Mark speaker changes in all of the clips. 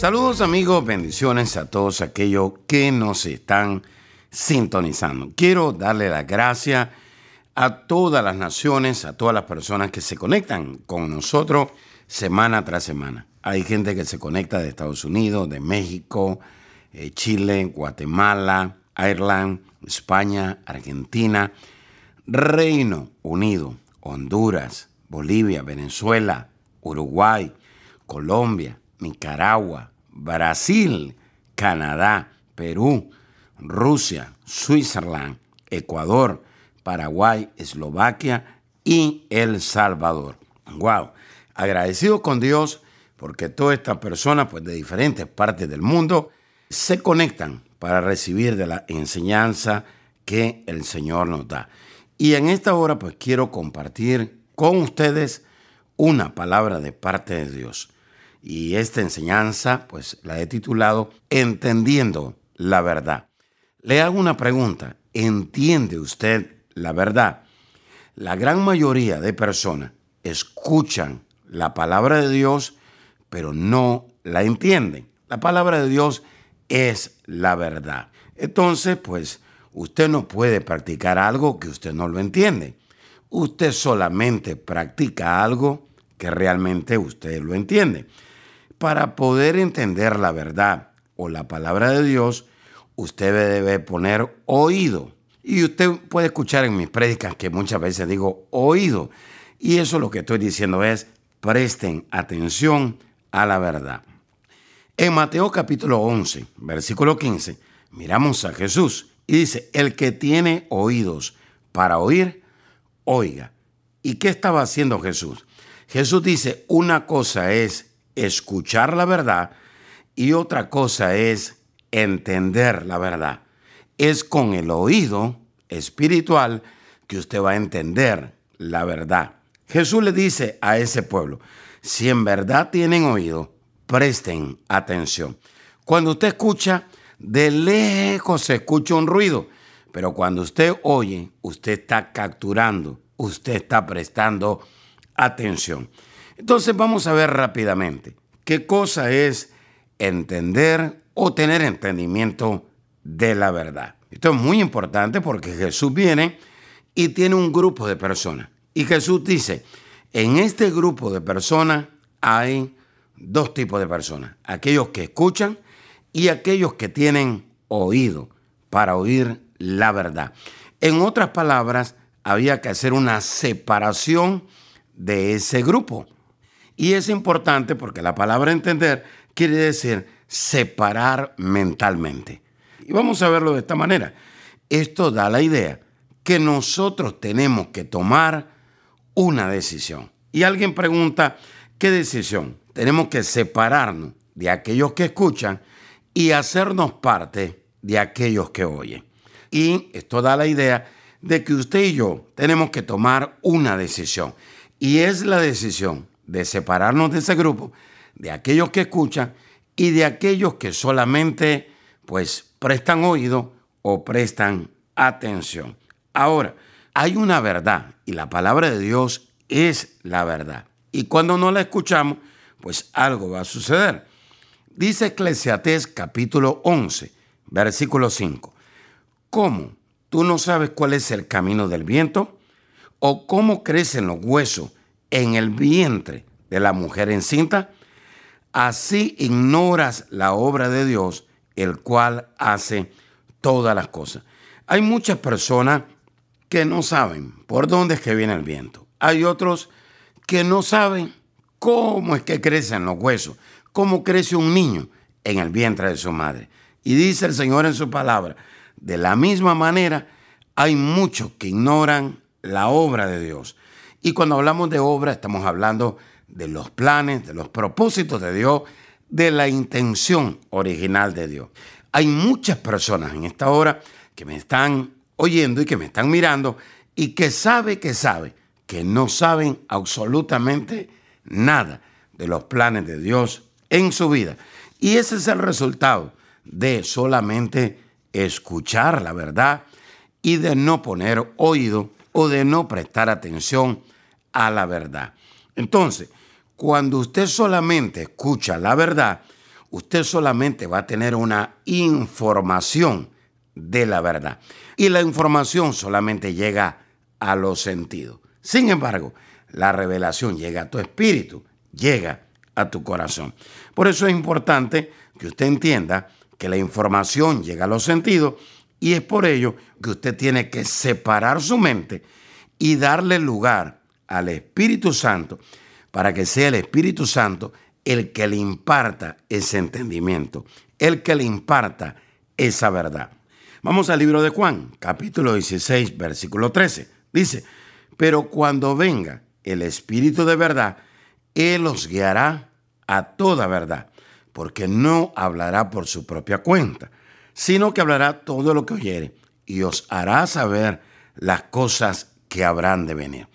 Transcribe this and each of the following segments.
Speaker 1: Saludos amigos, bendiciones a todos aquellos que nos están sintonizando. Quiero darle la gracia a todas las naciones, a todas las personas que se conectan con nosotros semana tras semana. Hay gente que se conecta de Estados Unidos, de México, eh, Chile, Guatemala, Ireland, España, Argentina, Reino Unido, Honduras, Bolivia, Venezuela, Uruguay, Colombia, Nicaragua, Brasil, Canadá, Perú, Rusia, Suiza, Ecuador, Paraguay, Eslovaquia y El Salvador. Wow, agradecido con Dios porque todas estas personas pues de diferentes partes del mundo se conectan para recibir de la enseñanza que el Señor nos da. Y en esta hora pues quiero compartir con ustedes una palabra de parte de Dios. Y esta enseñanza pues la he titulado Entendiendo la verdad. Le hago una pregunta. ¿Entiende usted la verdad? La gran mayoría de personas escuchan la palabra de Dios, pero no la entienden. La palabra de Dios es la verdad. Entonces, pues, Usted no puede practicar algo que usted no lo entiende. Usted solamente practica algo que realmente usted lo entiende. Para poder entender la verdad o la palabra de Dios, usted debe poner oído. Y usted puede escuchar en mis prédicas que muchas veces digo oído. Y eso lo que estoy diciendo es, presten atención a la verdad. En Mateo capítulo 11, versículo 15, miramos a Jesús y dice, el que tiene oídos para oír, oiga. ¿Y qué estaba haciendo Jesús? Jesús dice, una cosa es escuchar la verdad y otra cosa es entender la verdad. Es con el oído espiritual que usted va a entender la verdad. Jesús le dice a ese pueblo, si en verdad tienen oído, presten atención. Cuando usted escucha, de lejos se escucha un ruido, pero cuando usted oye, usted está capturando, usted está prestando atención. Entonces vamos a ver rápidamente qué cosa es entender o tener entendimiento de la verdad. Esto es muy importante porque Jesús viene y tiene un grupo de personas. Y Jesús dice, en este grupo de personas hay dos tipos de personas. Aquellos que escuchan y aquellos que tienen oído para oír la verdad. En otras palabras, había que hacer una separación de ese grupo. Y es importante porque la palabra entender quiere decir separar mentalmente. Y vamos a verlo de esta manera. Esto da la idea que nosotros tenemos que tomar una decisión. Y alguien pregunta, ¿qué decisión? Tenemos que separarnos de aquellos que escuchan y hacernos parte de aquellos que oyen. Y esto da la idea de que usted y yo tenemos que tomar una decisión. Y es la decisión de separarnos de ese grupo, de aquellos que escuchan y de aquellos que solamente pues prestan oído o prestan atención. Ahora, hay una verdad y la palabra de Dios es la verdad. Y cuando no la escuchamos, pues algo va a suceder. Dice Eclesiastés capítulo 11, versículo 5. ¿Cómo? ¿Tú no sabes cuál es el camino del viento? ¿O cómo crecen los huesos en el vientre de la mujer encinta? Así ignoras la obra de Dios, el cual hace todas las cosas. Hay muchas personas que no saben por dónde es que viene el viento. Hay otros que no saben cómo es que crecen los huesos cómo crece un niño en el vientre de su madre. Y dice el Señor en su palabra, de la misma manera hay muchos que ignoran la obra de Dios. Y cuando hablamos de obra estamos hablando de los planes, de los propósitos de Dios, de la intención original de Dios. Hay muchas personas en esta hora que me están oyendo y que me están mirando y que sabe que sabe que no saben absolutamente nada de los planes de Dios en su vida. Y ese es el resultado de solamente escuchar la verdad y de no poner oído o de no prestar atención a la verdad. Entonces, cuando usted solamente escucha la verdad, usted solamente va a tener una información de la verdad. Y la información solamente llega a los sentidos. Sin embargo, la revelación llega a tu espíritu, llega a tu corazón. Por eso es importante que usted entienda que la información llega a los sentidos y es por ello que usted tiene que separar su mente y darle lugar al Espíritu Santo para que sea el Espíritu Santo el que le imparta ese entendimiento, el que le imparta esa verdad. Vamos al libro de Juan, capítulo 16, versículo 13. Dice, pero cuando venga el Espíritu de verdad, Él os guiará a toda verdad, porque no hablará por su propia cuenta, sino que hablará todo lo que oyere y os hará saber las cosas que habrán de venir.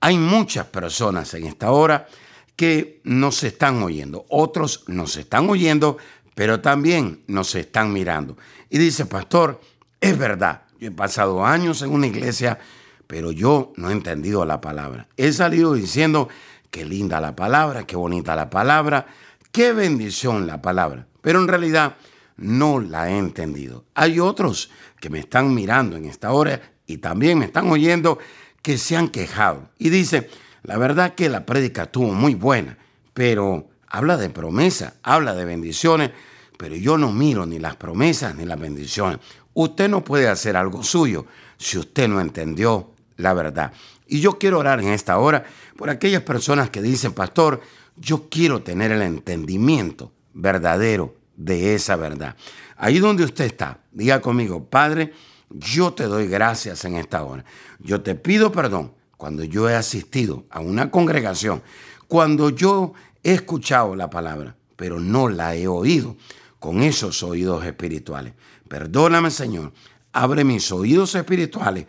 Speaker 1: Hay muchas personas en esta hora que nos están oyendo, otros nos están oyendo, pero también nos están mirando. Y dice, pastor, es verdad, yo he pasado años en una iglesia, pero yo no he entendido la palabra. He salido diciendo, qué linda la palabra, qué bonita la palabra, qué bendición la palabra, pero en realidad no la he entendido. Hay otros que me están mirando en esta hora y también me están oyendo que se han quejado y dice, la verdad que la prédica estuvo muy buena, pero habla de promesa, habla de bendiciones, pero yo no miro ni las promesas ni las bendiciones. Usted no puede hacer algo suyo si usted no entendió la verdad. Y yo quiero orar en esta hora por aquellas personas que dicen, pastor, yo quiero tener el entendimiento verdadero de esa verdad. Ahí donde usted está, diga conmigo, Padre, yo te doy gracias en esta hora. Yo te pido perdón cuando yo he asistido a una congregación, cuando yo he escuchado la palabra, pero no la he oído con esos oídos espirituales. Perdóname, Señor, abre mis oídos espirituales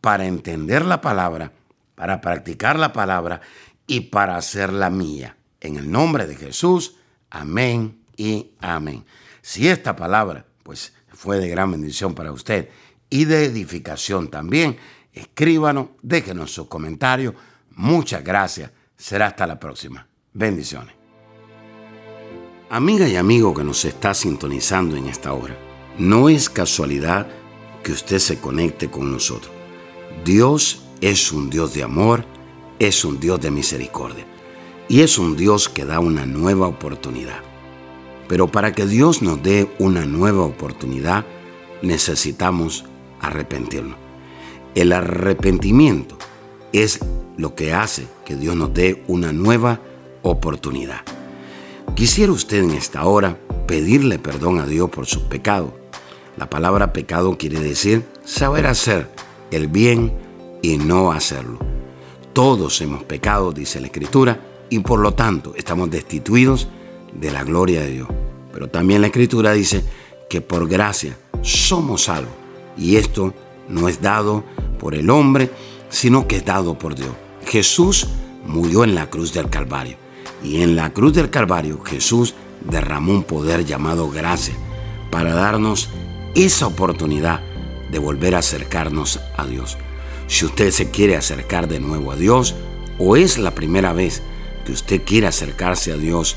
Speaker 1: para entender la palabra, para practicar la palabra y para hacerla mía. En el nombre de Jesús, amén y amén. Si esta palabra, pues, fue de gran bendición para usted y de edificación también, escríbanos, déjenos sus comentarios. Muchas gracias. Será hasta la próxima. Bendiciones. Amiga y amigo que nos está sintonizando en esta hora, no es casualidad que usted se conecte con nosotros. Dios es un Dios de amor, es un Dios de misericordia y es un Dios que da una nueva oportunidad. Pero para que Dios nos dé una nueva oportunidad, necesitamos arrepentirnos. El arrepentimiento es lo que hace que Dios nos dé una nueva oportunidad. Quisiera usted en esta hora pedirle perdón a Dios por sus pecados. La palabra pecado quiere decir saber hacer el bien y no hacerlo. Todos hemos pecado, dice la Escritura, y por lo tanto estamos destituidos de la gloria de Dios. Pero también la Escritura dice que por gracia somos salvos. Y esto no es dado por el hombre, sino que es dado por Dios. Jesús murió en la cruz del Calvario. Y en la cruz del Calvario Jesús derramó un poder llamado gracia para darnos esa oportunidad de volver a acercarnos a Dios. Si usted se quiere acercar de nuevo a Dios o es la primera vez que usted quiere acercarse a Dios,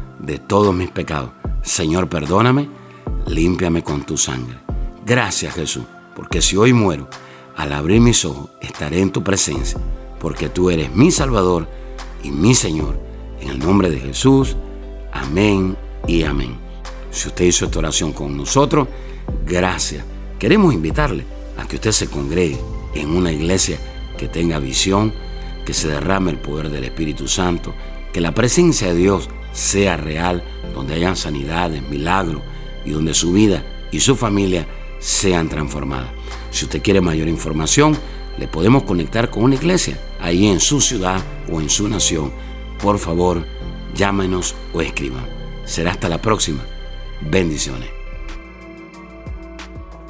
Speaker 1: de todos mis pecados. Señor, perdóname, límpiame con tu sangre. Gracias Jesús, porque si hoy muero, al abrir mis ojos estaré en tu presencia, porque tú eres mi Salvador y mi Señor, En el nombre de Jesús, amén y amén. Si usted hizo esta oración con nosotros, gracias. Queremos invitarle a que usted se congregue en una iglesia que tenga visión, que se derrame el poder del Espíritu Santo, que la presencia de Dios sea real, donde hayan sanidades, milagros y donde su vida y su familia sean transformadas. Si usted quiere mayor información, le podemos conectar con una iglesia ahí en su ciudad o en su nación. Por favor, llámenos o escriban. Será hasta la próxima. Bendiciones.